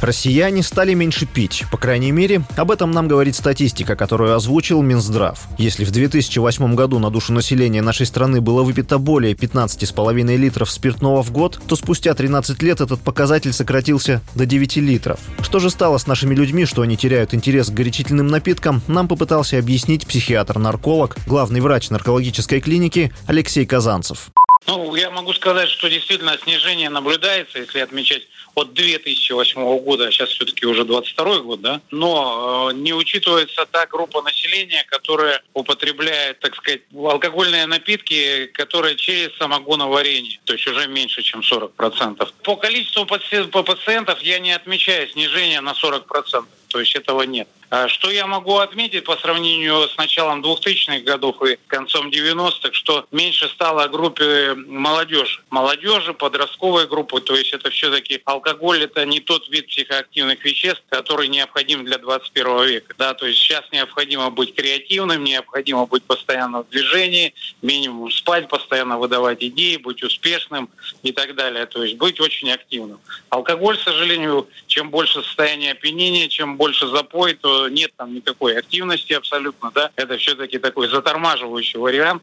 Россияне стали меньше пить. По крайней мере, об этом нам говорит статистика, которую озвучил Минздрав. Если в 2008 году на душу населения нашей страны было выпито более 15,5 литров спиртного в год, то спустя 13 лет этот показатель сократился до 9 литров. Что же стало с нашими людьми, что они теряют интерес к горячительным напиткам, нам попытался объяснить психиатр-нарколог, главный врач наркологической клиники Алексей Казанцев. Ну, я могу сказать, что действительно снижение наблюдается, если отмечать от 2008 года, а сейчас все-таки уже 22 год, да, но э, не учитывается та группа населения, которая употребляет, так сказать, алкогольные напитки, которые через самогоноварение, то есть уже меньше, чем 40%. По количеству пациентов я не отмечаю снижение на 40%, то есть этого нет. А что я могу отметить по сравнению с началом 2000-х годов и концом 90-х, что меньше стало группе молодежи. Молодежи, подростковой группы, то есть это все-таки алкоголь, это не тот вид психоактивных веществ, который необходим для 21 века. Да, то есть сейчас необходимо быть креативным, необходимо быть постоянно в движении, минимум спать, постоянно выдавать идеи, быть успешным и так далее. То есть быть очень активным. Алкоголь, к сожалению, чем больше состояние опьянения, чем больше запой, то нет там никакой активности абсолютно, да, это все-таки такой затормаживающий вариант.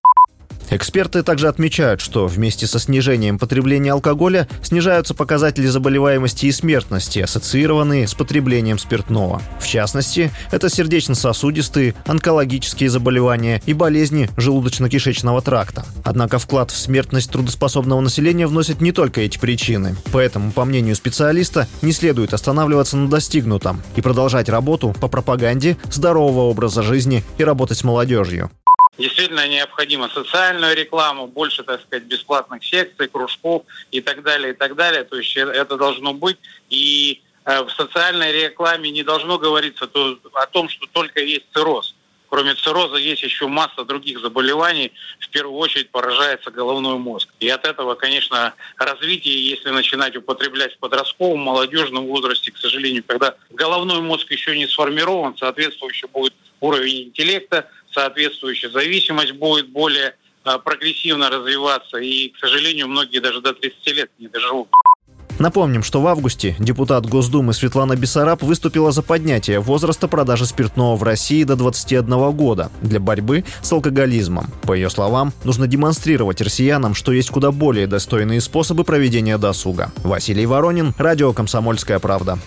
Эксперты также отмечают, что вместе со снижением потребления алкоголя снижаются показатели заболеваемости и смертности, ассоциированные с потреблением спиртного. В частности, это сердечно-сосудистые, онкологические заболевания и болезни желудочно-кишечного тракта. Однако вклад в смертность трудоспособного населения вносят не только эти причины. Поэтому, по мнению специалиста, не следует останавливаться на достигнутом и продолжать работу по пропаганде здорового образа жизни и работать с молодежью. Действительно необходимо социальную рекламу, больше, так сказать, бесплатных секций, кружков и так далее, и так далее. То есть это должно быть. И э, в социальной рекламе не должно говориться о том, что только есть цирроз. Кроме цирроза есть еще масса других заболеваний. В первую очередь поражается головной мозг. И от этого, конечно, развитие, если начинать употреблять в подростковом, молодежном возрасте, к сожалению, когда головной мозг еще не сформирован, соответствующий будет уровень интеллекта, соответствующая зависимость будет более а, прогрессивно развиваться. И, к сожалению, многие даже до 30 лет не доживут. Напомним, что в августе депутат Госдумы Светлана Бессараб выступила за поднятие возраста продажи спиртного в России до 21 года для борьбы с алкоголизмом. По ее словам, нужно демонстрировать россиянам, что есть куда более достойные способы проведения досуга. Василий Воронин, Радио «Комсомольская правда».